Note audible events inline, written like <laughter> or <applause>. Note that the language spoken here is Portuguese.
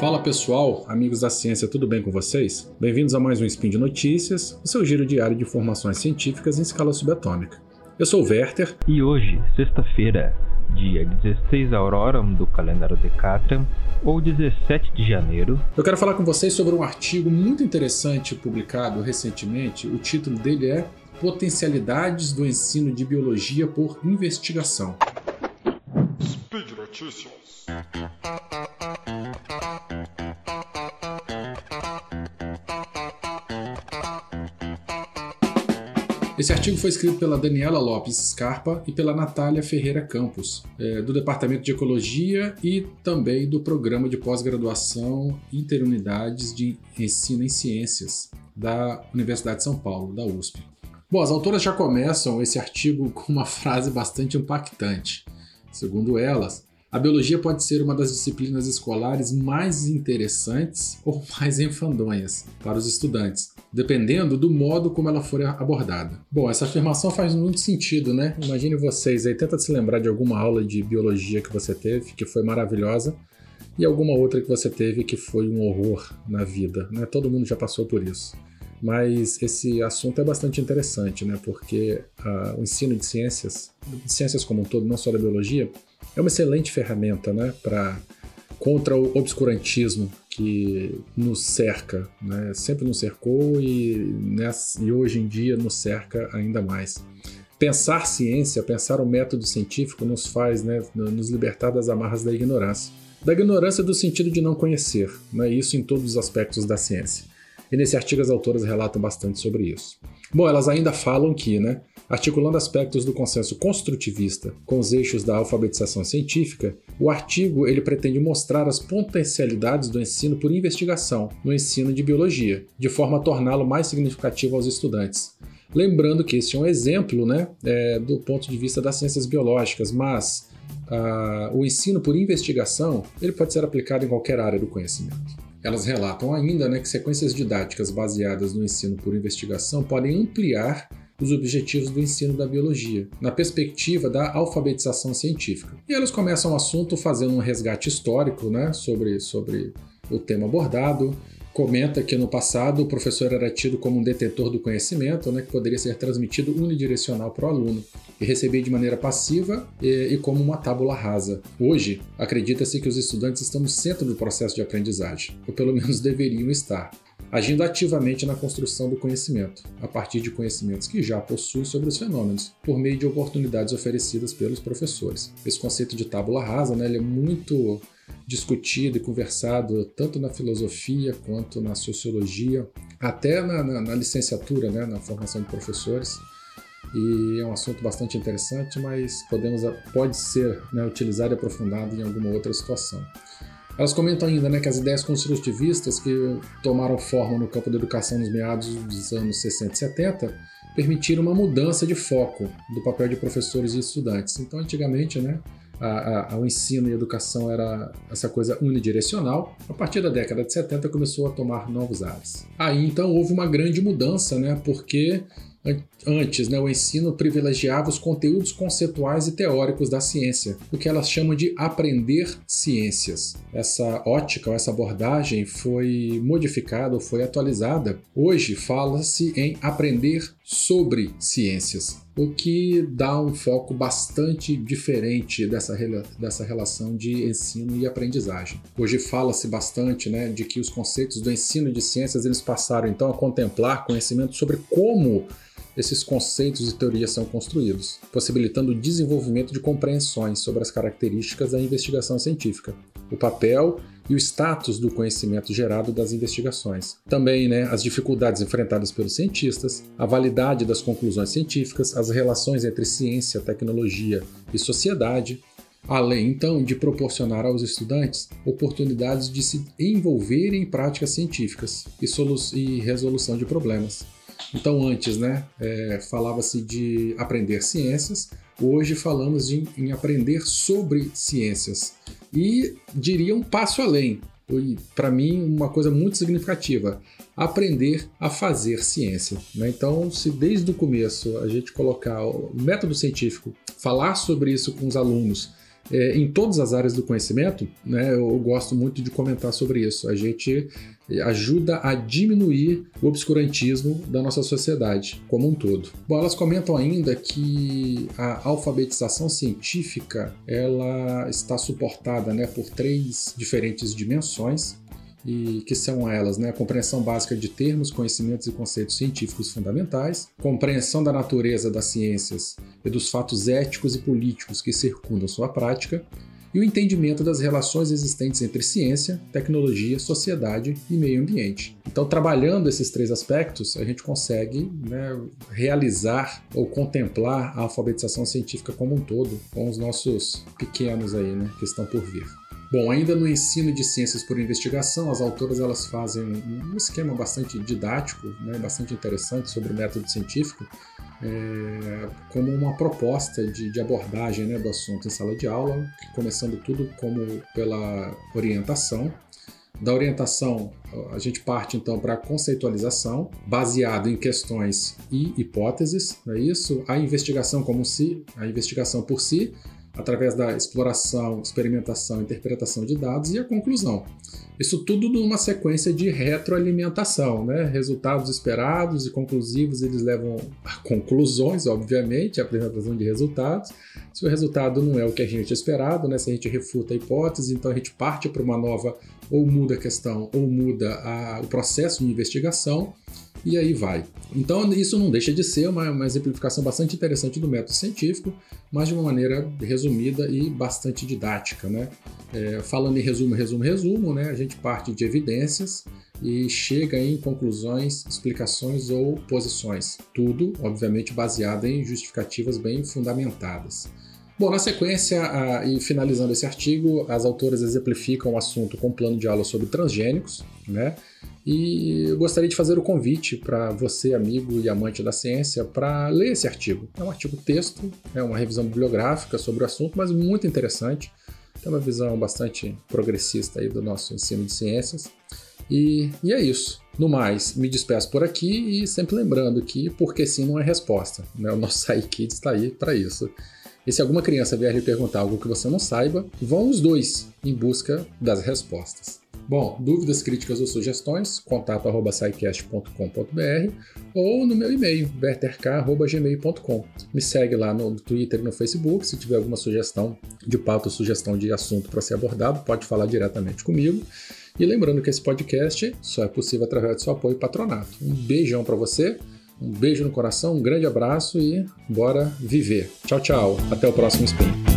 Fala pessoal, amigos da ciência, tudo bem com vocês? Bem-vindos a mais um Spin de Notícias, o seu giro diário de informações científicas em escala subatômica. Eu sou o Werther. E hoje, sexta-feira, dia 16 Auroram do calendário Decatrium, ou 17 de janeiro. Eu quero falar com vocês sobre um artigo muito interessante publicado recentemente. O título dele é Potencialidades do ensino de biologia por investigação. Speed Notícias. Esse artigo foi escrito pela Daniela Lopes Scarpa e pela Natália Ferreira Campos, é, do Departamento de Ecologia e também do Programa de Pós-Graduação Interunidades de Ensino em Ciências da Universidade de São Paulo, da USP. Bom, as autoras já começam esse artigo <laughs> com uma frase bastante impactante. Segundo elas, a biologia pode ser uma das disciplinas escolares mais interessantes <laughs> ou mais enfadonhas para os estudantes, dependendo do modo como ela for abordada. Bom, essa afirmação faz muito sentido, né? Imagine vocês aí, tenta se lembrar de alguma aula de biologia que você teve, que foi maravilhosa, e alguma outra que você teve que foi um horror na vida, né? Todo mundo já passou por isso. Mas esse assunto é bastante interessante, né? Porque uh, o ensino de ciências, de ciências como um todo, não só da biologia, é uma excelente ferramenta né, para contra o obscurantismo que nos cerca, né? sempre nos cercou e, nessa, e hoje em dia nos cerca ainda mais. Pensar ciência, pensar o método científico nos faz né, nos libertar das amarras da ignorância. Da ignorância do sentido de não conhecer, né? isso em todos os aspectos da ciência. E nesse artigo as autoras relatam bastante sobre isso. Bom, elas ainda falam que, né, Articulando aspectos do consenso construtivista com os eixos da alfabetização científica, o artigo ele pretende mostrar as potencialidades do ensino por investigação no ensino de biologia, de forma a torná-lo mais significativo aos estudantes. Lembrando que esse é um exemplo né, é, do ponto de vista das ciências biológicas, mas uh, o ensino por investigação ele pode ser aplicado em qualquer área do conhecimento. Elas relatam ainda né, que sequências didáticas baseadas no ensino por investigação podem ampliar os objetivos do ensino da biologia, na perspectiva da alfabetização científica. E elas começam o assunto fazendo um resgate histórico né, sobre, sobre o tema abordado, comenta que no passado o professor era tido como um detetor do conhecimento, né, que poderia ser transmitido unidirecional para o aluno e receber de maneira passiva e, e como uma tábula rasa. Hoje, acredita-se que os estudantes estão no centro do processo de aprendizagem, ou pelo menos deveriam estar agindo ativamente na construção do conhecimento, a partir de conhecimentos que já possui sobre os fenômenos, por meio de oportunidades oferecidas pelos professores. Esse conceito de tábula rasa né, é muito discutido e conversado tanto na filosofia quanto na sociologia, até na, na, na licenciatura, né, na formação de professores. E é um assunto bastante interessante, mas podemos, pode ser né, utilizado e aprofundado em alguma outra situação. Elas comentam ainda né, que as ideias construtivistas que tomaram forma no campo da educação nos meados dos anos 60 e 70 permitiram uma mudança de foco do papel de professores e estudantes. Então, antigamente, né, a, a, o ensino e a educação era essa coisa unidirecional. A partir da década de 70 começou a tomar novos ares. Aí então houve uma grande mudança, né, porque Antes, né, o ensino privilegiava os conteúdos conceituais e teóricos da ciência, o que elas chamam de aprender ciências. Essa ótica, essa abordagem foi modificada ou foi atualizada. Hoje fala-se em aprender sobre ciências, o que dá um foco bastante diferente dessa, dessa relação de ensino e aprendizagem. Hoje fala-se bastante né, de que os conceitos do ensino de ciências eles passaram então a contemplar conhecimento sobre como esses conceitos e teorias são construídos, possibilitando o desenvolvimento de compreensões sobre as características da investigação científica, o papel e o status do conhecimento gerado das investigações. Também né, as dificuldades enfrentadas pelos cientistas, a validade das conclusões científicas, as relações entre ciência, tecnologia e sociedade, além então de proporcionar aos estudantes oportunidades de se envolverem em práticas científicas e, e resolução de problemas. Então, antes, né, é, falava-se de aprender ciências, hoje falamos de, em aprender sobre ciências. E diria um passo além, para mim, uma coisa muito significativa: aprender a fazer ciência. Né? Então, se desde o começo a gente colocar o método científico, falar sobre isso com os alunos, é, em todas as áreas do conhecimento, né, eu gosto muito de comentar sobre isso. A gente ajuda a diminuir o obscurantismo da nossa sociedade como um todo. Bom, elas comentam ainda que a alfabetização científica ela está suportada né, por três diferentes dimensões e que são elas, né, a compreensão básica de termos, conhecimentos e conceitos científicos fundamentais, compreensão da natureza das ciências e dos fatos éticos e políticos que circundam sua prática, e o entendimento das relações existentes entre ciência, tecnologia, sociedade e meio ambiente. Então, trabalhando esses três aspectos, a gente consegue né, realizar ou contemplar a alfabetização científica como um todo, com os nossos pequenos aí, né, que estão por vir. Bom, ainda no ensino de ciências por investigação, as autoras elas fazem um esquema bastante didático, né, bastante interessante sobre o método científico, é, como uma proposta de, de abordagem né, do assunto em sala de aula, começando tudo como pela orientação. Da orientação, a gente parte então para a conceitualização, baseado em questões e hipóteses, é isso? A investigação como si, a investigação por si, através da exploração, experimentação, interpretação de dados e a conclusão. Isso tudo numa sequência de retroalimentação, né? Resultados esperados e conclusivos eles levam a conclusões, obviamente, a apresentação de resultados. Se o resultado não é o que a gente esperado, né? Se a gente refuta a hipótese, então a gente parte para uma nova ou muda a questão ou muda a, o processo de investigação e aí vai. Então, isso não deixa de ser uma, uma, exemplificação bastante interessante do método científico, mas de uma maneira resumida e bastante didática. Né? É, falando em resumo, resumo, resumo, né? a gente parte de evidências e chega em conclusões, explicações ou posições. Tudo, obviamente, baseado em justificativas bem fundamentadas. Bom, na sequência a, e finalizando esse artigo, as autoras exemplificam o assunto com um plano de aula sobre transgênicos, né? E eu gostaria de fazer o convite para você, amigo e amante da ciência, para ler esse artigo. É um artigo texto, é uma revisão bibliográfica sobre o assunto, mas muito interessante. Tem uma visão bastante progressista aí do nosso ensino de ciências. E, e é isso. No mais, me despeço por aqui e sempre lembrando que porque sim não é resposta. Né? O nosso <laughs> SciKids está aí para isso. E se alguma criança vier lhe perguntar algo que você não saiba, vão os dois em busca das respostas. Bom, dúvidas, críticas ou sugestões, contato.sicast.com.br ou no meu e-mail, berterk.gmail.com. Me segue lá no Twitter e no Facebook. Se tiver alguma sugestão de pauta ou sugestão de assunto para ser abordado, pode falar diretamente comigo. E lembrando que esse podcast só é possível através do seu apoio e patronato. Um beijão para você um beijo no coração, um grande abraço e bora viver. Tchau, tchau. Até o próximo Spin.